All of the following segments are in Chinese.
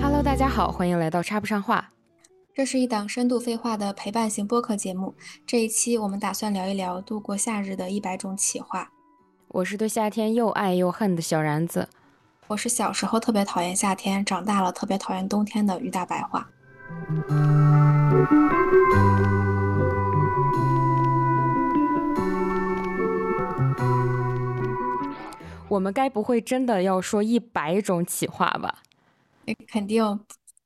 Hello，大家好，欢迎来到插不上话。这是一档深度废话的陪伴型播客节目。这一期我们打算聊一聊度过夏日的一百种企划。我是对夏天又爱又恨的小然子。我是小时候特别讨厌夏天，长大了特别讨厌冬天的于大白话。我们该不会真的要说一百种企划吧？肯定，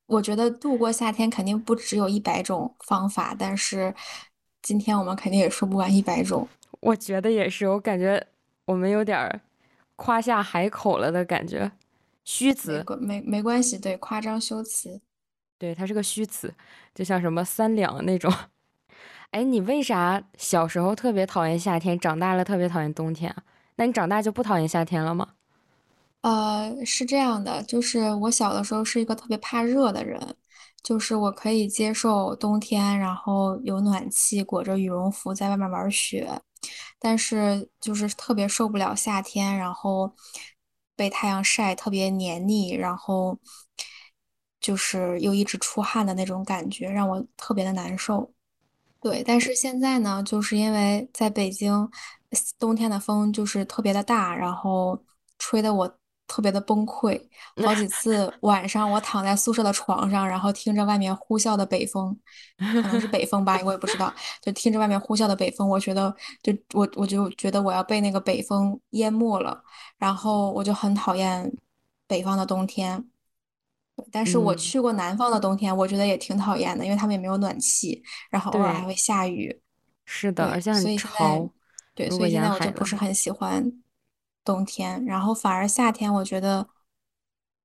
我觉得度过夏天肯定不只有一百种方法，但是今天我们肯定也说不完一百种。我觉得也是，我感觉我们有点夸下海口了的感觉，虚词没没关系，对，夸张修辞，对，它是个虚词，就像什么三两那种。哎，你为啥小时候特别讨厌夏天，长大了特别讨厌冬天啊？那你长大就不讨厌夏天了吗？呃，是这样的，就是我小的时候是一个特别怕热的人，就是我可以接受冬天，然后有暖气，裹着羽绒服在外面玩雪，但是就是特别受不了夏天，然后被太阳晒特别黏腻，然后就是又一直出汗的那种感觉，让我特别的难受。对，但是现在呢，就是因为在北京，冬天的风就是特别的大，然后吹得我特别的崩溃。好几次 晚上，我躺在宿舍的床上，然后听着外面呼啸的北风，可能是北风吧，我也不知道，就听着外面呼啸的北风，我觉得就我我就觉得我要被那个北风淹没了，然后我就很讨厌北方的冬天。但是我去过南方的冬天，我觉得也挺讨厌的，因为他们也没有暖气，然后偶尔还会下雨。是的，而且很潮。对，所以现在我就不是很喜欢冬天，然后反而夏天，我觉得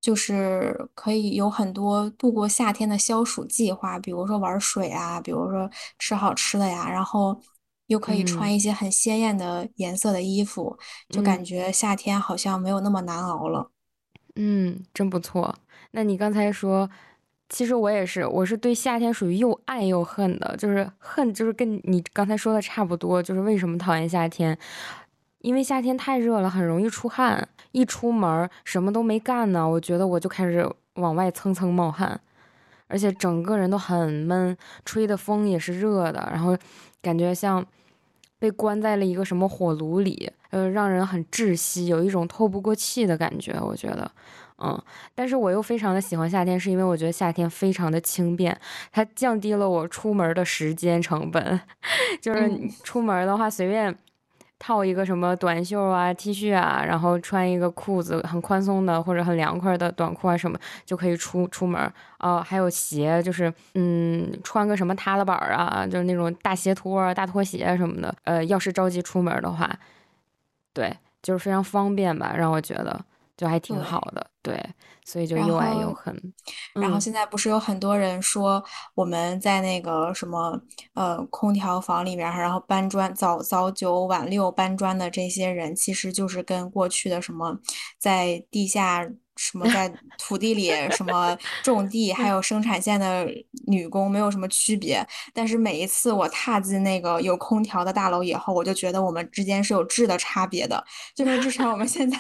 就是可以有很多度过夏天的消暑计划，比如说玩水啊，比如说吃好吃的呀，然后又可以穿一些很鲜艳的颜色的衣服，就感觉夏天好像没有那么难熬了。嗯，真不错。那你刚才说，其实我也是，我是对夏天属于又爱又恨的，就是恨就是跟你刚才说的差不多，就是为什么讨厌夏天？因为夏天太热了，很容易出汗，一出门什么都没干呢，我觉得我就开始往外蹭蹭冒汗，而且整个人都很闷，吹的风也是热的，然后感觉像被关在了一个什么火炉里，呃，让人很窒息，有一种透不过气的感觉，我觉得。嗯，但是我又非常的喜欢夏天，是因为我觉得夏天非常的轻便，它降低了我出门的时间成本。就是出门的话，随便套一个什么短袖啊、T 恤啊，然后穿一个裤子很宽松的或者很凉快的短裤啊什么，就可以出出门。哦，还有鞋，就是嗯，穿个什么踏拉板啊，就是那种大鞋拖、大拖鞋什么的。呃，要是着急出门的话，对，就是非常方便吧，让我觉得。就还挺好的，对，所以就又爱又恨。然后现在不是有很多人说我们在那个什么呃空调房里面，然后搬砖早早九晚六搬砖的这些人，其实就是跟过去的什么在地下。什么在土地里什么种地，还有生产线的女工没有什么区别。但是每一次我踏进那个有空调的大楼以后，我就觉得我们之间是有质的差别的。就是至少我们现在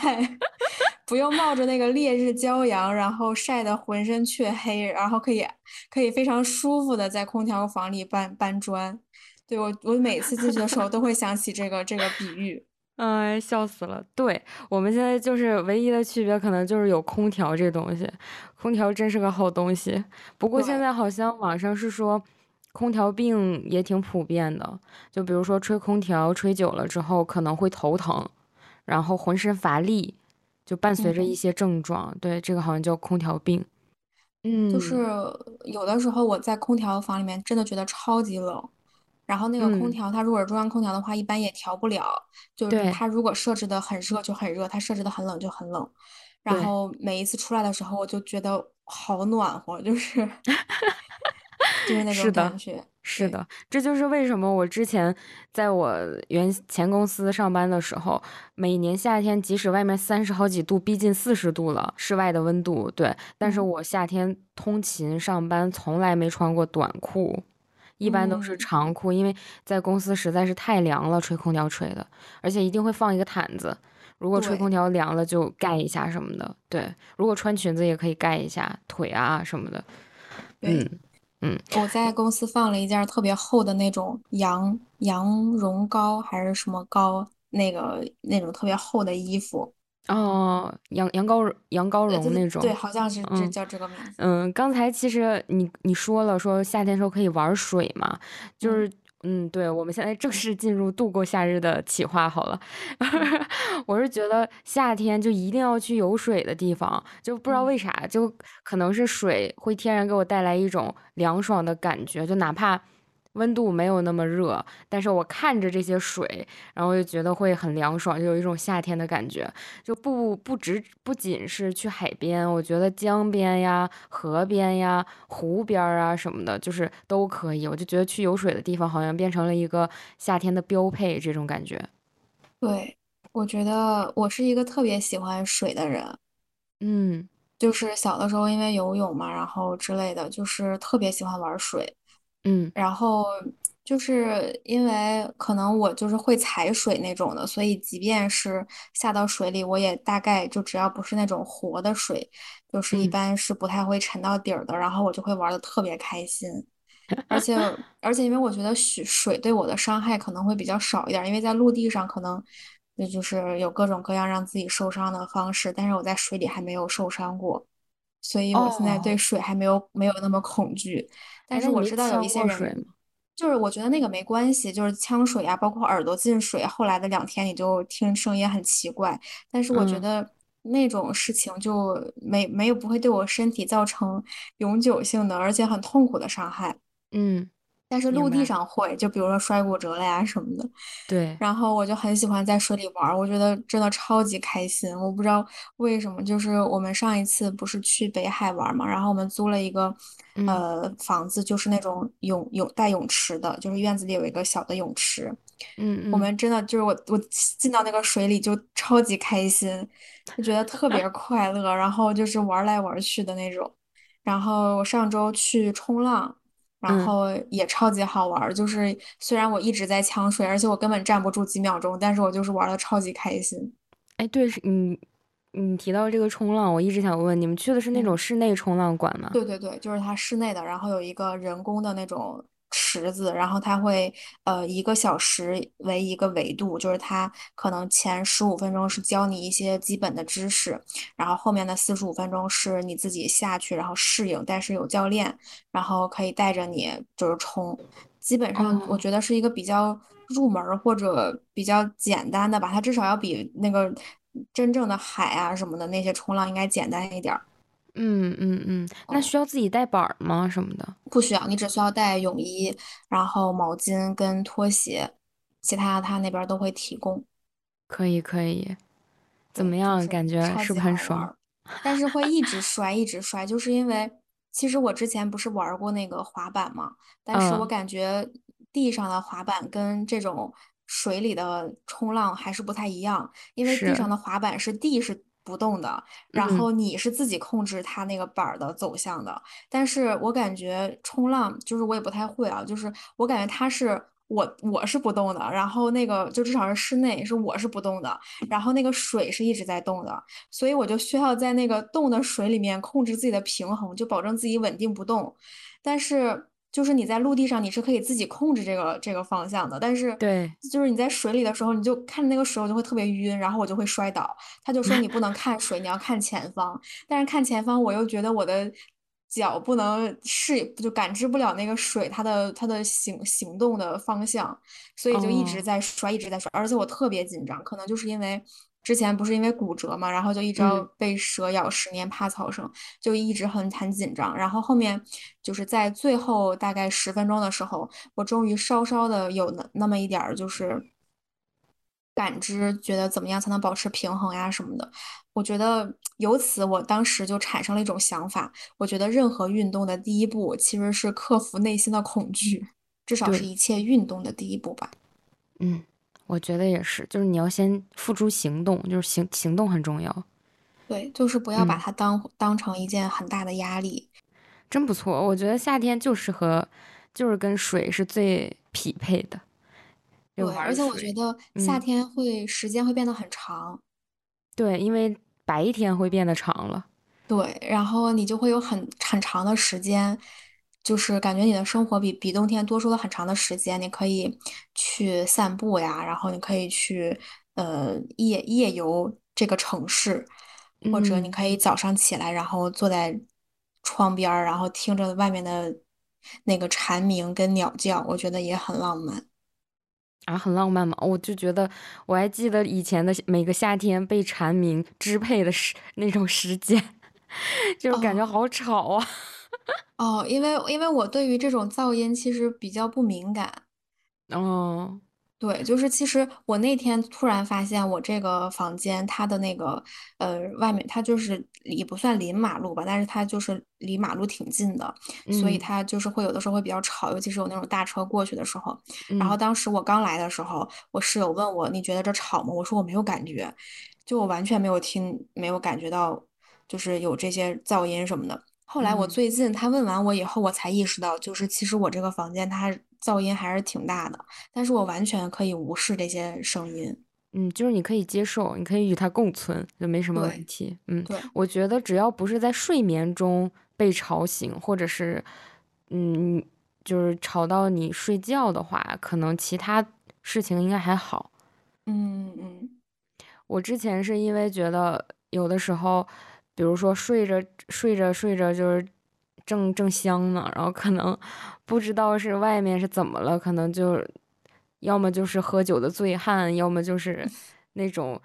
不用冒着那个烈日骄阳，然后晒得浑身黢黑，然后可以可以非常舒服的在空调房里搬搬砖。对我，我每次进去的时候都会想起这个这个比喻。哎，笑死了！对我们现在就是唯一的区别，可能就是有空调这东西。空调真是个好东西。不过现在好像网上是说，空调病也挺普遍的。就比如说吹空调吹久了之后，可能会头疼，然后浑身乏力，就伴随着一些症状。对，这个好像叫空调病。嗯，就是有的时候我在空调房里面真的觉得超级冷。然后那个空调，它如果是中央空调的话，一般也调不了。就是它如果设置的很热就很热，它设置的很冷就很冷。然后每一次出来的时候，我就觉得好暖和，就是 就是那种感觉。是的，这就是为什么我之前在我原前公司上班的时候，每年夏天即使外面三十好几度，逼近四十度了，室外的温度对，但是我夏天通勤上班从来没穿过短裤。一般都是嗯，长裤，因为在公司实在是太凉了，吹空调吹的，而且一定会放一个毯子，如果吹空调凉了就盖一下什么的。对，如果穿裙子也可以盖一下腿啊什么的。嗯对，嗯，我在公司放了一件特别厚的那种羊羊绒高还是什么高，那个那种特别厚的衣服。哦，羊羊羔羊羔绒那种。好像是这嗯叫这个名字。嗯，刚才其实你你说了，说夏天时候可以玩水嘛，就嗯是嗯，对，我们现在正式进入度过夏日的企划好了。嗯 我是觉得夏天就一定要去有水的地方，就不知道嗯为啥，就可能是水会天然给我带来一种凉爽的感觉，就哪怕温度没有那么热，但是我看着这些水，然后就觉得会很凉爽，就有一种夏天的感觉。就不不只不仅是去海边，我觉得江边呀、河边呀、湖边儿啊什么的，就是都可以。我就觉得去有水的地方好像变成了一个夏天的标配，这种感觉。对，我觉得我是一个特别喜欢水的人，嗯就是小的时候因为游泳嘛，然后之类的，就是特别喜欢玩水。嗯然后就是因为可能我就是会踩水那种的，所以即便是下到水里，我也大概就只要不是那种活的水，就是一嗯般是不太会沉到底儿的，然后我就会玩的特别开心。而且 而且，因为我觉得水水对我的伤害可能会比较少一点儿，因为在陆地上可能那就是有各种各样让自己受伤的方式，但是我在水里还没有受伤过，所以我现在对哦，水还没有没有那么恐惧。但是我知道有一些人，水？就是我觉得那个没关系，就是呛水啊，包括耳朵进水，后来的两天你就听声音很奇怪，但是我觉嗯得那种事情就没没有不会对我身体造成永久性的，而且很痛苦的伤害。嗯，但是陆地。上会，就比如说摔骨折了呀什么的。对，然后我就很喜欢在水里玩儿，我觉得真的超级开心。我不知道为什么，就是我们上一次不是去北海玩儿嘛，然后我们租了一个嗯呃房子，就是那种泳泳带泳池的，就是院子里有一个小的泳池。嗯嗯我们真的就是我我进到那个水里就超级开心，就觉得特别快乐，然后就是玩来玩去的那种。然后我上周去冲浪，然嗯，后也超级好玩儿，就是虽然我一直在呛水，而且我根本站不住几秒钟，但是我就是玩的超级开心。哎，对，是你你提到这个冲浪，我一直想问，你们去的是那种嗯。室内冲浪馆吗？对对对，就是它室内的，然后有一个人工的那种池子，然后它会呃一个小时为一个维度，就是它可能前十五分钟是教你一些基本的知识，然后后面的四十五分钟是你自己下去然后适应，但是有教练，然后可以带着你就是冲，基本上我哦，觉得是一个比较入门儿或者比较简单的吧，它至少要比那个真正的海啊什么的那些冲浪应该简单一点儿。嗯嗯嗯，那嗯。需要自己带板儿吗？什么的？不需要，你只需要带泳衣，然后毛巾跟拖鞋，其他他那边儿都会提供。可以可以，怎么样？是感觉是不是很爽？但是会一直摔，一直摔，就是因为其实我之前不是玩儿过那个滑板嘛，但是我嗯，感觉地上的滑板跟这种水里的冲浪还是不太一样，因为地上，的滑板是地是不动的，然嗯，后你是自己控制它那个板儿的走向的，但是我感觉冲浪就是我也不太会啊，就是我感觉它是。我我是不动的，然后那个就至少是室内是我是不动的，然后那个水是一直在动的，所以我就需要在那个动的水里面控制自己的平衡，就保证自己稳定不动。但是就是你在陆地上你是可以自己控制这个这个方向的，但是对，就是你在水里的时候，你就看那个时候就会特别晕，然后我就会摔倒。他就说你不能看水，你要看前方，但是看前方我又觉得我的。脚不能是，就感知不了那个水它的它的行行动的方向，所以就一直哦，在摔，一直在摔，而且我特别紧张，可能就是因为之前不是因为骨折嘛，然后就一直要嗯被蛇咬，十年怕草绳，就一直很很紧张。然后后面就是在最后大概十分钟的时候，我终于稍稍的有那那么一点儿就是感知，觉得怎么样才能保持平衡呀什么的。我觉得由此我当时就产生了一种想法，我觉得任何运动的第一步其实是克服内心的恐惧，至少是，一切运动的第一步吧。嗯，我觉得也是，就是你要先付诸行动，就是行行动很重要。对，就是不要把嗯。它当当成一件很大的压力。真不错，我觉得夏天就适合就是跟水是最匹配的。对，而且我觉，得夏嗯，天会时间会变得很长，对，因为白天会变得长了。对，然后你就会有很很长的时间，就是感觉你的生活比比冬天多出了很长的时间，你可以去散步呀，然后你可以去呃夜夜游这个城市，或者你嗯。可以早上起来，然后坐在窗边儿，然后听着外面的那个蝉鸣跟鸟叫，我觉得也很浪漫。啊，很浪漫嘛！我就觉得，我还记得以前的每个夏天被蝉鸣支配的时那种时间，就是感觉哦好吵啊。哦，因为因为我对于这种噪音其实比较不敏感。哦，对，就是其实我那天突然发现，我这个房间它的那个呃外面，它就是也不算临马路吧，但是它就是离马路挺近的，所以嗯它就是会有的时候会比较吵，尤其是有那种大车过去的时候。然后嗯当时我刚来的时候，我室友问我你觉得这吵吗？我说我没有感觉，就我完全没有听，没有感觉到就是有这些噪音什么的。后来我嗯最近他问完我以后，我才意识到，就是其实我这个房间它噪音还是挺大的。但是我完全可以无视这些声音。嗯，就是你可以接受，你可以与它共存，就没什么问题。嗯，对，我觉得只要不是在睡眠中被吵醒，或者是嗯，就是吵到你睡觉的话，可能其他事情应该还好。嗯嗯我之前是因为觉得有的时候，比如说睡着睡着睡着就是正正香呢，然后可能不知道是外面是怎么了，可能就要么就是喝酒的醉汉，要么就是 那种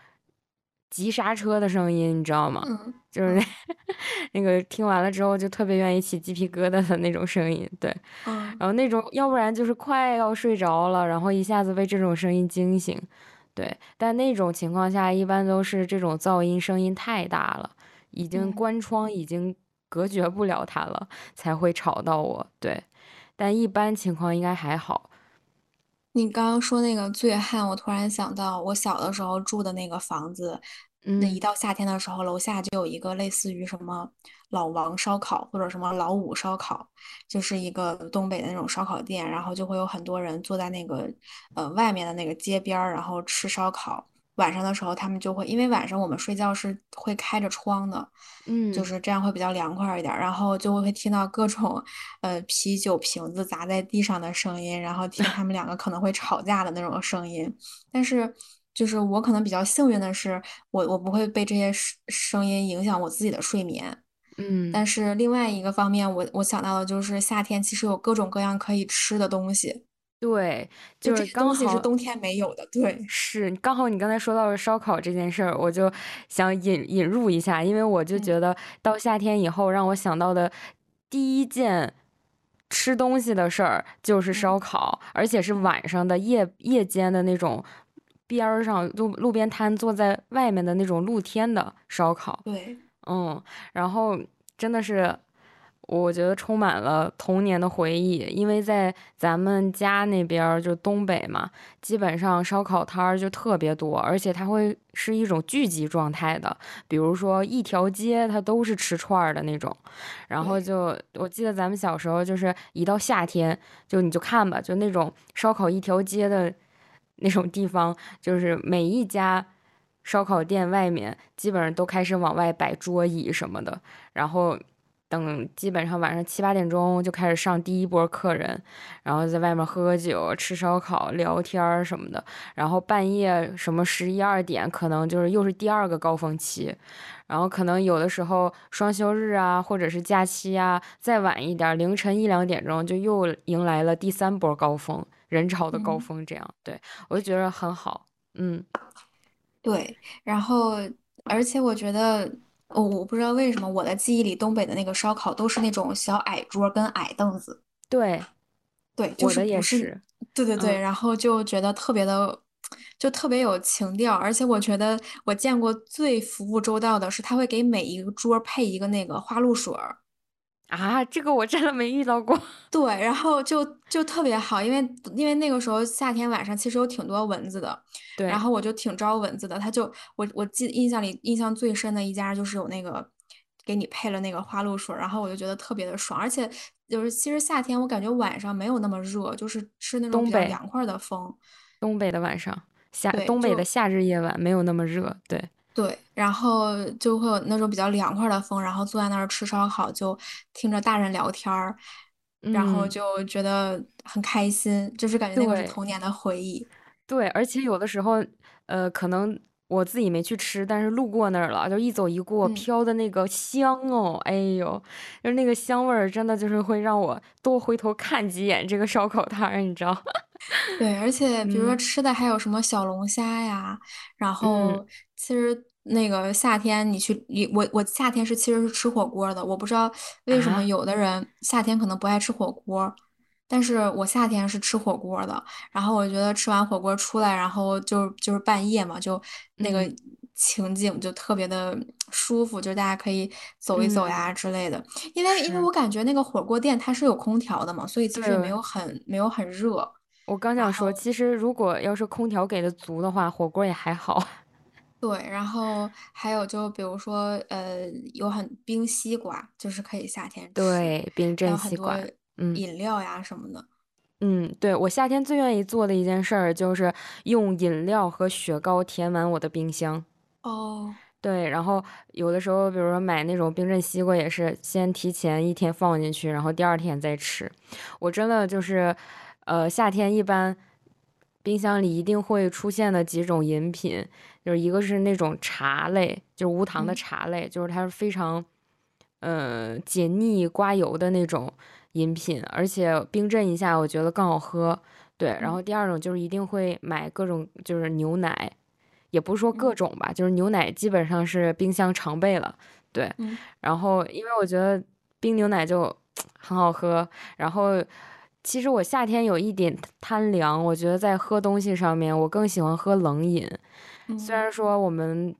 急刹车的声音，你知道吗？嗯就是那嗯 那个听完了之后就特别愿意起鸡皮疙瘩的那种声音，对。嗯然后那种要不然就是快要睡着了，然后一下子被这种声音惊醒，对。但那种情况下，一般都是这种噪音声音太大了，已经嗯，关窗，已经隔绝不了它了，才会吵到我，对。但一般情况应该还好，你刚刚说那个醉汉，我突然想到我小的时候住的那个房子，那一嗯到夏天的时候，楼下就有一个类似于什么老王烧烤或者什么老五烧烤，就是一个东北的那种烧烤店，然后就会有很多人坐在那个呃外面的那个街边儿，然后吃烧烤。晚上的时候，他们就会，因为晚上我们睡觉是会开着窗的，嗯就嗯，是这样会比较凉快一点儿，然后就会会听到各种呃啤酒瓶子砸在地上的声音，然后听他们两个可能会吵架的那种声音。但是就是我可能比较幸运的是，我我不会被这些声声音影响我自己的睡眠。嗯但嗯，是另外一个方面，我我想到的就是夏天其实有各种各样可以吃的东西，对，就是刚好冬天没有的。对，是，刚好你刚才说到了烧烤这件事儿，我就想引引入一下，因为我就嗯觉得到夏天以后，让我想到的第一件吃东西的事儿就是嗯烧烤，而且是嗯，晚上的夜夜间的那种边儿上路路边摊，坐在外面的那种露天的烧烤。对，嗯，然后真的是，我觉得充满了童年的回忆，因为在咱们家那边儿就东北嘛，基本上烧烤摊儿就特别多，而且它会是一种聚集状态的，比如说一条街它都是吃串儿的那种，然后，就我记得咱们小时候就是一到夏天，就你就看吧，就那种烧烤一条街的那种地方，就是每一家。烧烤店外面基本上都开始往外摆桌椅什么的，然后等基本上晚上七八点钟就开始上第一波客人，然后在外面喝酒、吃烧烤、聊天儿什么的，然后半夜什么十一二点可能就是又是第二个高峰期，然后可能有的时候双休日啊，或者是假期啊，再晚一点，凌晨一两点钟就又迎来了第三波高峰，人潮的高嗯。峰，这样，对，我就觉得很好，嗯，对，然后而且我觉得，我我不知道为什么我的记忆里东北的那个烧烤都是那种小矮桌儿跟矮凳子，对，对，就我的是不是，也是。对对对，嗯，然后就觉得特别的，就特别有情调，而且我觉得我见过最服务周到的是他会给每一个桌儿配一个那个花露水儿。啊，这个我真的没遇到过。对，然后就就特别好，因为因为那个时候夏天晚上其实有挺多蚊子的，对然，后我就挺招蚊子的。他就我我记印象里印象最深的一家就是有那个给你配了那个花露水然后我就觉得特别的爽，而且就是其实夏天我感觉晚上没有那么热，就是是那种比较凉快的风。东北的晚上，夏对，东北的夏日夜晚没有那么热，对，对，然后就会有那种比较凉快的风，然后坐在那儿吃烧烤，就听着大人聊天儿，然后嗯，就觉得很开心，就是感觉那个是。童年的回忆。对，而且有的时候，呃，可能我自己没去吃，但是路过那儿了，就一走一过，嗯。飘的那个香哦，哎呦，就是那个香味儿，真的就是会让我多回头看几眼这个烧烤摊儿，你知道？对，而且比如说嗯吃的还有什么小龙虾呀，然嗯后其实那个夏天你去你我我夏天是其实是吃火锅的，我不知道为什么啊，有的人夏天可能不爱吃火锅儿但是我夏天是吃火锅的，然后我觉得吃完火锅出来，然后就就是半夜嘛，就那个嗯。情景就特别的舒服，就是大家可以走一走嗯，呀之类的，因为因为是，我感觉那个火锅店它是有空调的嘛，所以其实也没对，有很没有很热。我刚想说，后其实如果要是空调给的足的话，火锅也还好。对，然后还有就比如说，呃，有很冰西瓜，就是可以夏天吃，对，冰镇西瓜，嗯。饮料呀什么的。嗯，对，我夏天最愿意做的一件事儿就是用饮料和雪糕填满我的冰箱。哦，对，然后有的时候，比如说买那种冰镇西瓜，也是先提前一天放进去，然后第二天再吃。我真的就是，呃，夏天一般冰箱里一定会出现的几种饮品，就是一个是那种茶类，就是无糖的嗯茶类，就是它是非常，呃，解腻刮油的那种饮品，而且冰镇一下，我觉得更好喝。对，然后嗯第二种就是一定会买各种就是牛奶。也不是说各嗯种吧，就是牛奶基本上是冰箱常备了，对。嗯然后因为我觉得冰牛奶就 很好喝，然后其实我夏天有一点贪凉，我觉得在喝东西上面我更喜欢喝冷饮。虽嗯然说我们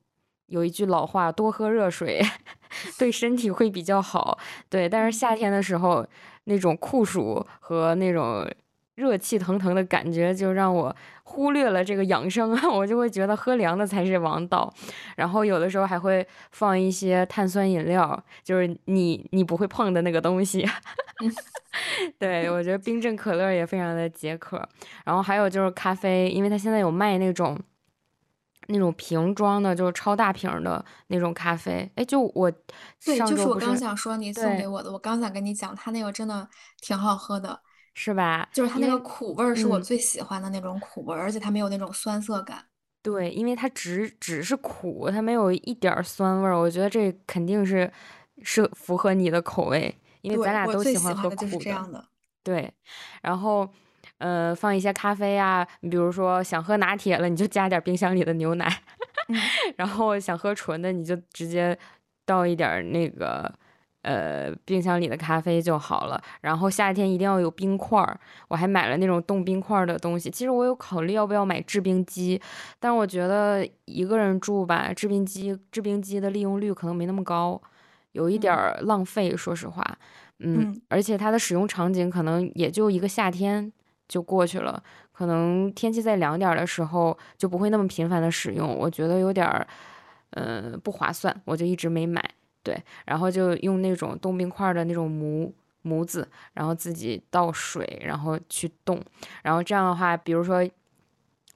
有一句老话，多喝热水 对身体会比较好，对，但是嗯夏天的时候那种酷暑和那种热气腾腾的感觉，就让我忽略了这个养生，我就会觉得喝凉的才是王道。然后有的时候还会放一些碳酸饮料，就是你你不会碰的那个东西。嗯 对，我觉得冰镇可乐也非常的解渴。然后还有就是咖啡，因为它现在有卖那种那种瓶装的，就是超大瓶的那种咖啡。哎，就我对，就是我刚想说你送给，我的，我刚想跟你讲，它那个真的挺好喝的，是吧？就是它那个苦味儿是我嗯，最喜欢的那种苦味儿，而且它没有那种酸涩感。对，因为它只只是苦，它没有一点儿酸味儿。我觉得这肯定是是符合你的口味，因为咱，俩都喜欢喝喜欢的就是苦的。这样的。对，然后，呃，放一些咖啡啊，你比如说想喝拿铁了，你就加点儿冰箱里的牛奶，嗯然后想喝纯的，你就直接倒一点儿那个，呃，冰箱里的咖啡就好了。然后夏天一定要有冰块儿，我还买了那种冻冰块儿的东西。其实我有考虑要不要买制冰机，但是我觉得一个人住吧，制冰机制冰机的利用率可能没那么高，有一点浪费，说实话。嗯，嗯而且它的使用场景可能也就一个夏天就过去了，可能天气再凉点儿的时候就不会那么频繁的使用，我觉得有点儿，呃，不划算，我就一直没买。对，然后就用那种冻冰块儿的那种模模子，然后自己倒水，然后去冻，然后这样的话，比如说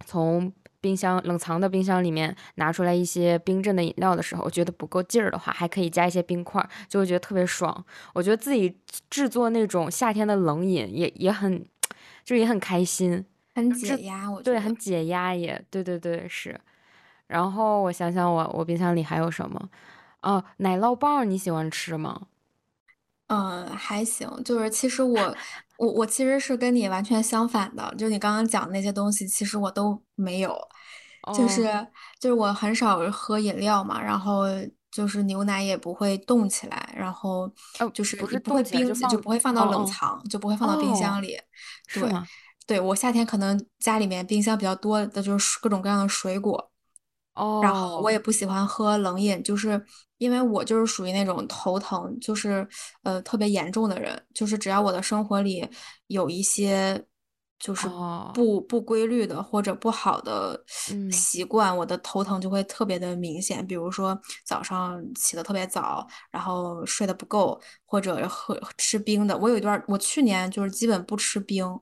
从冰箱冷藏的冰箱里面拿出来一些冰镇的饮料的时候，觉得不够劲儿的话，还可以加一些冰块儿，就会觉得特别爽。我觉得自己制作那种夏天的冷饮也也很，就也很开心，很解压，我对觉得。很解压也，对对对是。然后我想想我我冰箱里还有什么？哦，奶酪棒你喜欢吃吗？嗯，还行，就是其实我 我我其实是跟你完全相反的，就你刚刚讲的那些东西，其实我都没有，就是哦，就是我很少喝饮料嘛，然后就是牛奶也不会冻起来，然后呃，就是不也不会是冻起来，就冰，放，就不会放到冷藏，就不会放到冰箱哦，里。对？对，我夏天可能家里面冰箱比较多的就是各种各样的水果。然后我哦也不喜欢喝冷饮，就是因为我就是属于那种头疼，就是呃特别严重的人，就是只要我的生活里有一些就是哦，不不规律的或者不好的嗯习惯，我的头疼就会特别的明显。比如说早上起得特别早，然后睡得不够，或者喝吃冰的。我有一段我去年就是基本不吃冰，就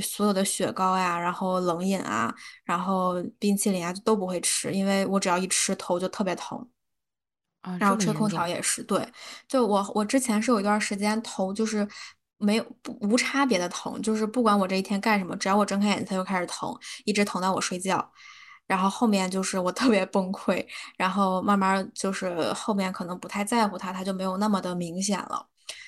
所有的雪糕呀，然后冷饮啊，然后冰淇淋啊都不会吃，因为我只要一吃头就特别疼。啊，然后吹空调？也是，对，就我我之前是有一段时间头就是没有不无差别的疼，就是不管我这一天干什么，只要我睁开眼睛它就开始疼，一直疼到我睡觉。然后后面就是我特别崩溃，然后慢慢就是后面可能不太在乎它，它就没有那么的明显了。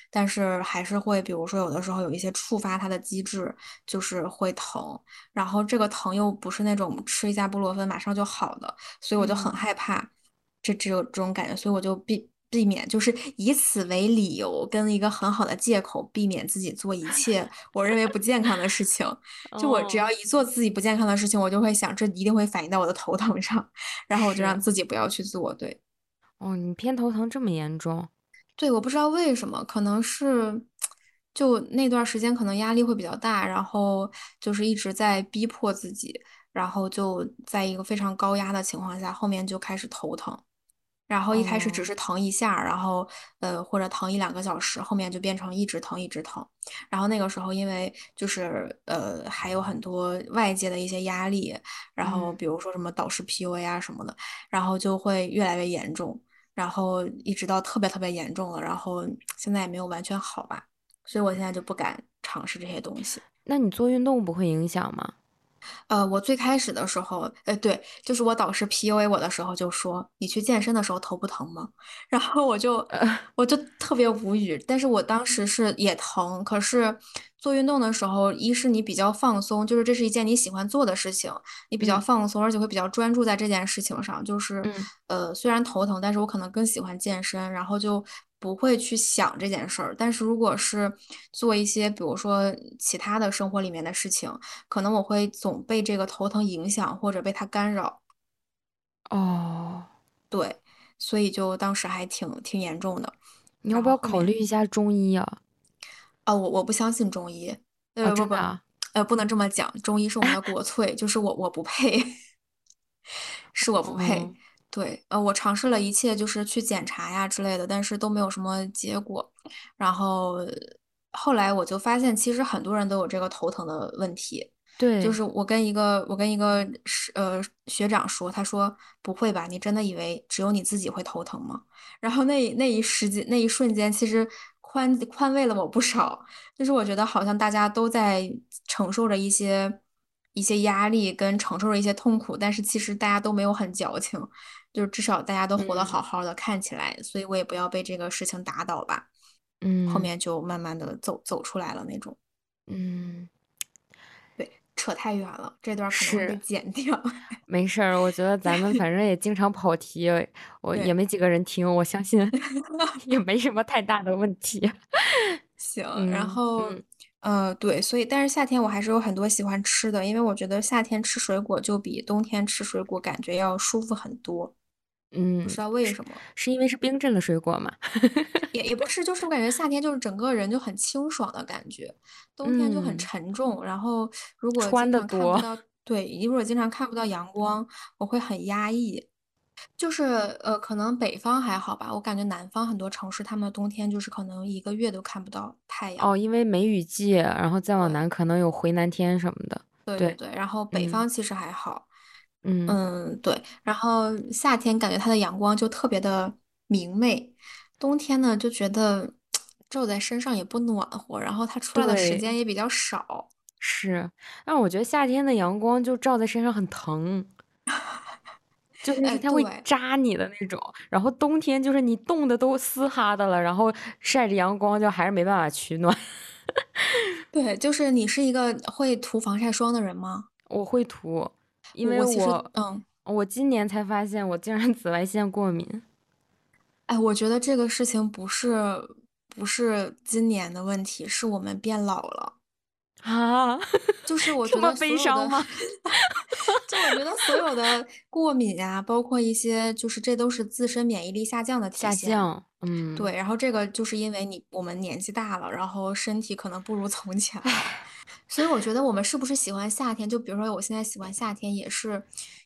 但是还是会，比如说有的时候有一些触发它的机制，就是会疼，然后这个疼又不是那种吃一下布洛芬马上就好的，所以我就很嗯，害怕。这只有这种感觉，所以我就避避免，就是以此为理由，跟一个很好的借口，避免自己做一切 我认为不健康的事情。就我只哦，要一做自己不健康的事情，我就会想，这一定会反映到我的头疼上，然后我就让，自己不要去做。对，哦，你偏头疼这么严重？对，我不知道为什么，可能是就那段时间可能压力会比较大，然后就是一直在逼迫自己，然后就在一个非常高压的情况下，后面就开始头疼。然后一开始只哦，是疼一下然后呃或者疼一两个小时，后面就变成一直疼一直疼。然后那个时候因为就是呃还有很多外界的一些压力，然后嗯。比如说什么导师 PUA 啊什么的，然后就会越来越严重，然后一直到特别特别严重了，然后现在也没有完全好吧，所以我现在就不敢尝试这些东西。那你做运动不会影响吗？呃，我最开始的时候，呃，对，就是我导师 PUA 我的时候就说：“你去健身的时候头不疼吗？” 然后我就我就特别无语，但是我当时是也疼，可是做运动的时候，一是你比较放松，就是这是一件你喜欢做的事情，你比较嗯放松，而且会比较专注在这件事情上。就是嗯，呃，虽然头疼，但是我可能更喜欢健身，然后就不会去想这件事儿。但是如果是做一些，比如说其他的生活里面的事情，可能我会总被这个头疼影响，或者被它干扰。哦，对，所以就当时还挺挺严重的。你要不要考虑一下中医啊？啊，我我不相信中医，啊，呃，不不，真的啊？呃，不能这么讲，中医是我们的国粹，就是我我不配，是我不配。哦，对，呃，我尝试了一切，就是去检查呀之类的，但是都没有什么结果。然后后来我就发现，其实很多人都有这个头疼的问题。对就，是我跟一个我跟一个是呃学长说，他说不会吧，你真的以为只有你自己会头疼吗？然后那那一时间那一瞬间，其实宽宽慰了我不少。就是我觉得好像大家都在承受着一些一些压力，跟承受着一些痛苦，但是其实大家都没有很矫情，就是至少大家都活得好嗯好的，看起来，所以我也不要被这个事情打倒吧。嗯后嗯面就慢慢的走走出来了那种。嗯，对，扯太远了，这段可能会被，剪掉。没事儿。我觉得咱们反正也经常跑题，我也，没几个人听，我相信 也没什么太大的问题。行，然后，呃，对，所以，但是夏天我还是有很多喜欢吃的，因为我觉得夏天吃水果就比冬天吃水果感觉要舒服很多，不嗯，知道为什么，是因为是冰镇的水果吗？也也不是，就是我感觉夏天就是整个人就很清爽的感觉，冬天就很嗯，沉重，然后如果穿经常看不的多。到，对，如果经常看不到阳光，我会很压抑。就是呃，可能北方还好吧，我感觉南方很多城市，他们冬天就是可能一个月都看不到太阳。哦，因为梅雨季，然后再往对。南可能有回南天什么的。对，对对对，然后北嗯方其实还好，嗯，嗯，对，然后夏天感觉它的阳光就特别的明媚，冬天呢就觉得照在身上也不暖和，然后它出来的时对，间也比较少，是。但我觉得夏天的阳光就照在身上很疼，就是它会对扎你的那种。然后冬天就是你冻得都嘶哈的了，然后晒着阳光就还是没办法取暖。对，就是你是一个会涂防晒霜的人吗？我会涂，因为我嗯，我今年才发现我竟然 紫外线过敏哎，我觉得这个事情不是不是今年的问题，是我们变老了。啊，就是我觉得这么悲，伤吗？就我觉得所有的过敏呀、包括一些，就是这都是自身免疫力下降的体下现。降，嗯。对，然后这个就是因为你我们年纪大了，然后身体可能不如从前了，所以我觉得我们是不是喜欢夏天？就比如说我现在喜欢夏天，也是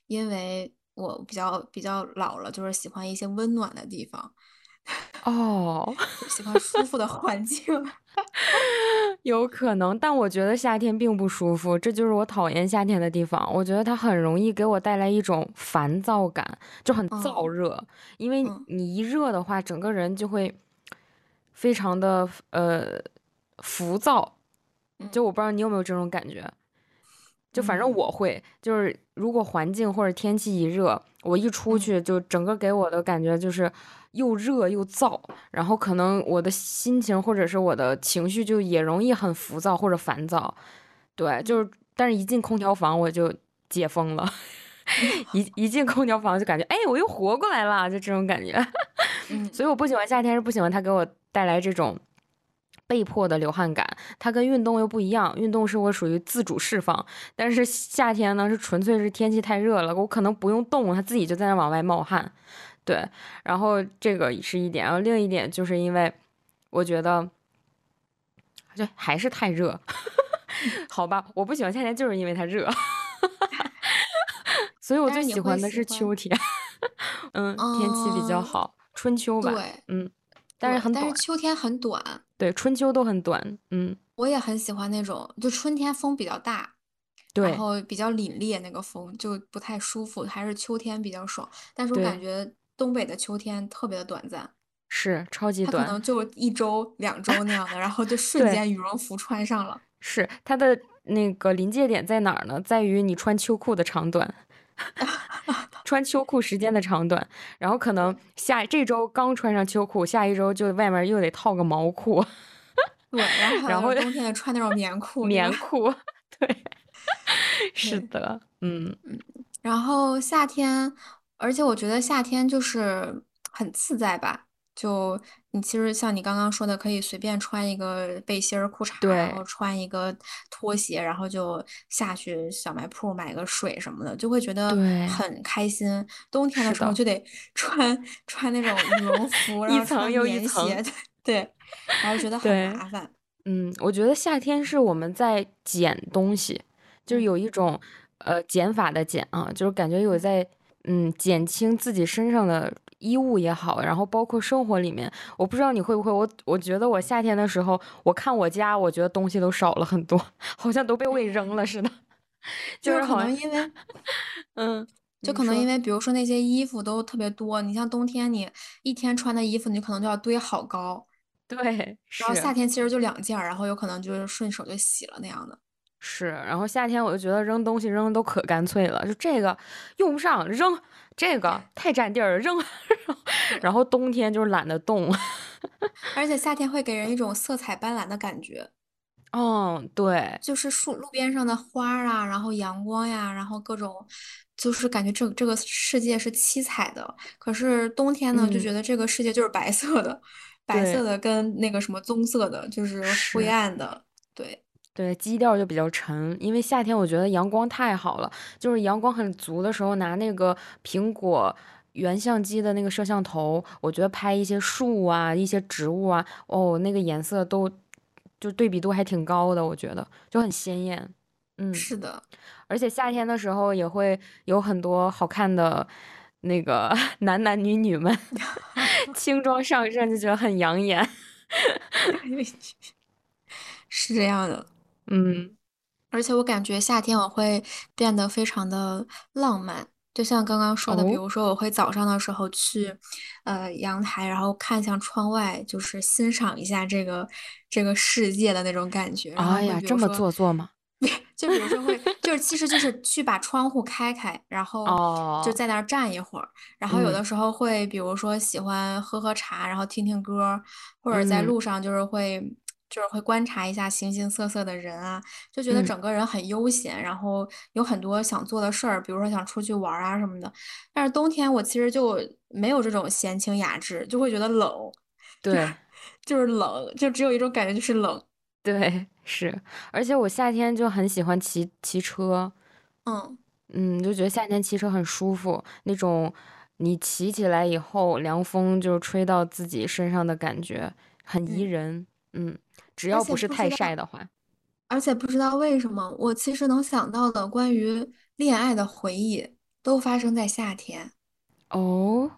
因为我比较比较老了，就是喜欢一些温暖的地方，哦，就 喜欢舒服的环境。有可能，但我觉得夏天并不舒服，这就是我讨厌夏天的地方。我觉得它很容易给我带来一种烦躁感，就很燥嗯热。因为嗯你一热的话，整个人就会非常的呃浮躁。就我不知道你有没有这种感觉，就反正嗯。我会，就是如果环境或者天气一热，我一出嗯。去就整个给我的感觉就是又热又燥，然后可能我的心情或者是我的情绪就也容易很浮躁或者烦躁。对，就是，但是一进空调房我就解封了，一一进空调房就感觉，哎，我又活过来了，就这种感觉。嗯。所以。我不喜欢夏天，是不喜欢它给我带来这种被迫的流汗感。它跟运动又不一样，运动是我属于自主释放，但是夏天呢是纯粹是天气太热了，我可能不用动，它自己就在那往外冒汗。对，然后这个是一点，然后另一点就是因为我觉得，就还是太热。好吧，我不喜欢夏天，就是因为它热，所以我最喜欢的是秋天。嗯，天气比较嗯好，春秋吧。对，嗯，但是很短但是。秋天很短，对，春秋都很短。嗯，我也很喜欢那种，就春天风比较大，对然后比较凛冽，那个风就不太舒服，还是秋天比较爽。但是我感，觉东北的秋天特别的短暂，是超级短。可能就一周、两周那样的，然后就 瞬，间羽绒服穿上了。是它的那个临界点在哪儿呢？在于你穿秋裤的长短，穿秋裤时间的长短。然后可能下这周刚穿上秋裤，下一周就外面又得套个毛裤，对，然后冬天得穿那种棉裤，棉裤。对，是，的，嗯，嗯，然后夏天，而且我觉得夏天就是很自在吧。就你其实像你刚刚说的，可以随便穿一个背心儿、裤衩，然后穿一个拖鞋，然后就下去小卖铺买个水什么的，就会觉得对，很开心。冬天的是，时候就得 穿穿那种羽绒服，然一后穿层又一棉鞋，层。对，然后觉得很对，麻烦。嗯，我觉得夏天是我们在减东西，就是嗯有一种呃减法的减啊，就是感觉有嗯在嗯减轻自己身上的衣物也好，然后包括生活里面，我不知道你会不会，我我觉得我夏天的时候，我看我家，我觉得东西都少了很多，好像都被我给扔了似的，就是可能因为。嗯，就可能因为，比如说那些衣服都特别多，你像冬天你一天穿的衣服，你可能就要堆好高，对然后夏。天其实就两件，然后有可能就是顺手就洗了那样的。是，然后夏天我就觉得扔东西扔的都可干脆了，就这个用不上扔，这个太占地儿扔，然后冬天就是懒得动。而且夏天会给人一种色彩斑斓的感觉，嗯，对就是树路边上的花儿啊，然后阳光呀，然后各种，就是感觉这这个世界是七彩的。可是冬天呢，就觉嗯，得这个世界就是白色的，白色，的跟那个什么棕色的，就是灰，暗的。对，对，基调就比较沉，因为夏天我觉得阳光太好了，就是阳光很足的时候，拿那个苹果原相机的那个摄像头，我觉得拍一些树啊、一些植物啊，哦，那个颜色都就对比度还挺高的，我觉得就很鲜艳。嗯，是的。而且夏天的时候也会有很多好看的那个 男男女女们 轻装上阵，就觉得很养眼。是这样的，嗯，而且我感觉夏天我会变得非常的浪漫，就像刚刚说的，比哦，如说我会早上的时候去，呃，阳台，然后看向窗外，就是欣赏一下这个这个世界的那种感觉，然后哎呀，这么做作吗？就比如说会，就是其实就是去把窗户开开，然后就哦，在那儿站一会儿，然后有的嗯。时候会，比如说喜欢喝喝茶，然后听听歌儿，或者在嗯。路上就是会，就是会观察一下形形色色的人啊，就觉得嗯，整个人很悠闲，然后有很多想做的事儿，比如说想出去玩儿啊什么的。但是冬天我其实就没有这种闲情雅致，就会觉得冷，对 就是冷，就只有一种感觉就是冷。对是，而且我夏天就很喜欢骑骑车，嗯嗯，就觉得夏天骑车很舒服，那种你骑起来以后，凉风就吹到自己身上的感觉很宜嗯，人。嗯，只要不是太。晒的话。而且不知道为什么，我其实能想到的关于恋爱的回忆都发生在夏天。哦，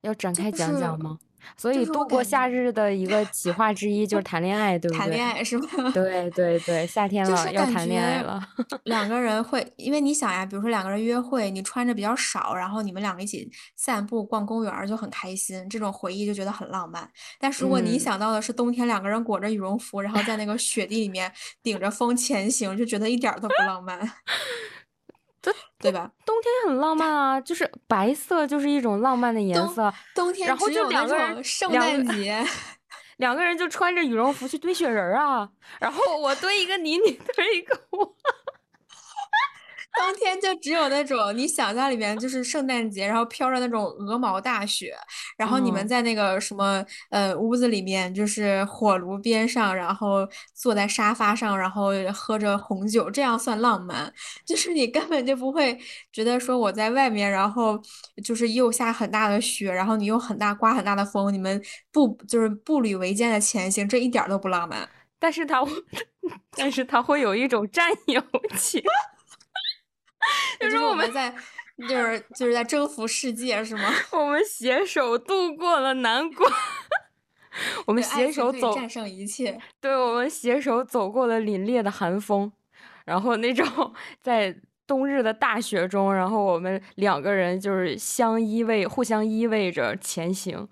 要展开讲讲吗？所以度过夏日的一个企划之一就是谈恋爱，对不对谈？恋爱是吗？对对对，夏天了，要就是谈恋爱了。两个人会，因为你想呀，比如说两个人约会，你穿着比较少，然后你们两个一起散步、逛公园就很开心，这种回忆就觉得很浪漫。但是如果你想到的是冬天两个人裹着羽绒服，然后在那个雪地里面顶着风前行，就觉得一点儿都不浪漫，这 对吧？冬天很浪漫啊，就是白色就是一种浪漫的颜色，冬天然后就两个人，圣诞节。两个人就穿着羽绒服去堆雪人儿啊，然后我堆一个你，你堆一个我。当天就只有那种你想象里面就是圣诞节，然后飘着那种鹅毛大雪，然后你们嗯，在那个什么呃屋子里面，就是火炉边上，然后坐在沙发上，然后喝着红酒，这样算浪漫。就是你根本就不会觉得说我在外面，然后就是又下很大的雪，然后你又很大刮很大的风，你们步就是步履维艰的前行，这一点儿都不浪漫。但是他会，但是他会有一种占有 情，那就是我们在 就是就是在征服世界，是吗？我们携手度过了难关，我们携手走，战胜一切。对，我们携手走过了凛冽的寒风，然后那种在冬日的大雪中，然后我们两个人就是相依偎，互相依偎着前行。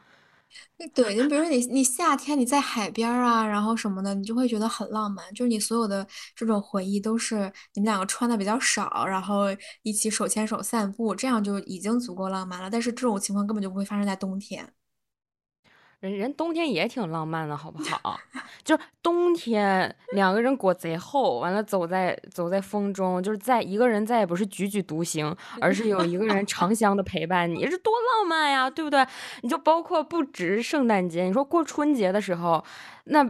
对，就比如说你你夏天你在海边啊，然后什么的，你就会觉得很浪漫。就是你所有的这种回忆都是你们两个穿的比较少，然后一起手牵手散步，这样就已经足够浪漫了。但是这种情况根本就不会发生在冬天。人人冬天也挺浪漫的，好不好？就是冬天两个人裹贼厚，完了走在走在风中，就是在一个人再也不是踽踽独行，而是有一个人长相的陪伴你，这多浪漫呀，对不对？你就包括不止圣诞节，你说过春节的时候，那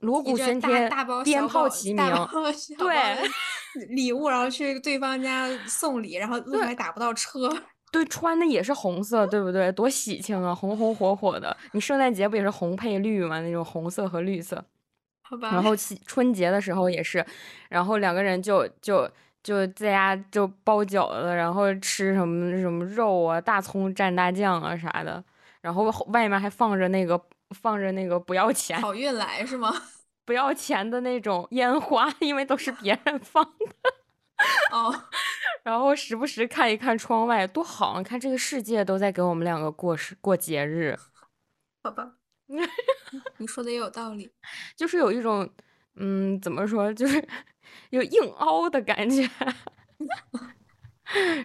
锣鼓喧天，大包鞭小炮齐鸣，对 礼物，然后去对方家送礼，然后路上。还打不到车。对，穿的也是红色，对不对？多喜庆啊，红红火火的。你圣诞节不也是红配绿吗？那种红色和绿色。好吧，然后七春节的时候也是，然后两个人就就就在家就包饺子，然后吃什么什么肉啊、大葱蘸大酱啊啥的，然后后外面还放着那个放着那个不要钱好运来是吗？不要钱的那种烟花，因为都是别人放的。哦，然后时不时看一看窗外，多好你！看这个世界都在给我们两个过时过节日，好吧，你说的也有道理。就是有一种嗯，怎么说，就是有硬凹的感觉。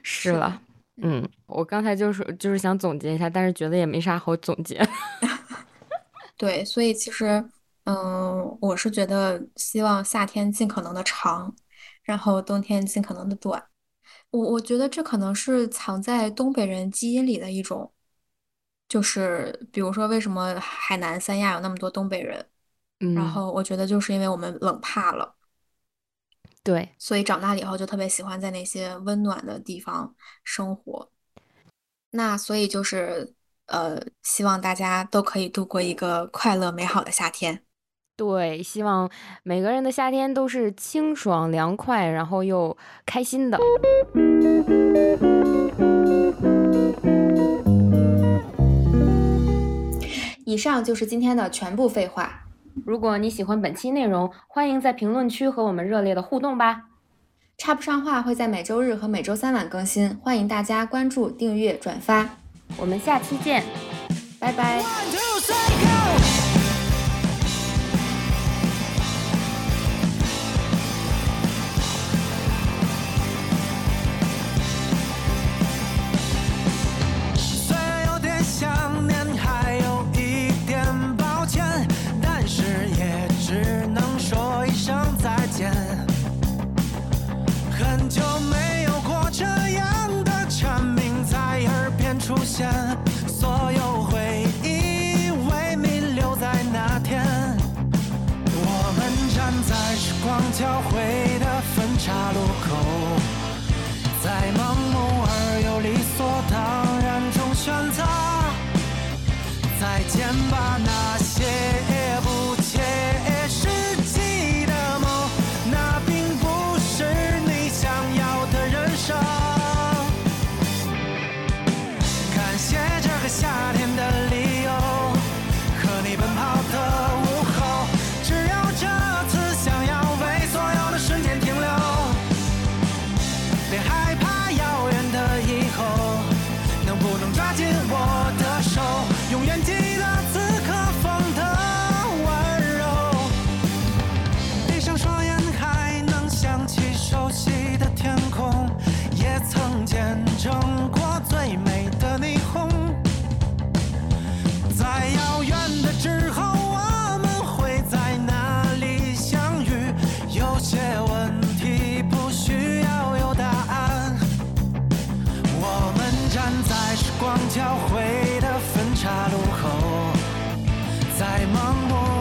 是了，嗯，我刚才就是就是想总结一下，但是觉得也没啥好总结。对，所以其实，嗯，我是觉得希望夏天尽可能的长，然后冬天尽可能的短。我我觉得这可能是藏在东北人基因里的一种，就是比如说为什么海南三亚有那么多东北人，然嗯，后我觉得就是因为我们冷怕了，对所以长大了以后就特别喜欢在那些温暖的地方生活。那所以就是呃，希望大家都可以度过一个快乐美好的夏天。对，希望每个人的夏天都是清爽凉快，然后又开心的。以上就是今天的全部废话。如果你喜欢本期内容，欢迎在评论区和我们热烈的互动吧。插不上话会在每周日和每周三晚更新，欢迎大家关注、订阅、转发，我们下期见。拜拜。岔路口，在盲目而又理所当然中选择。再见吧，站在时光交汇的分岔路口在盲目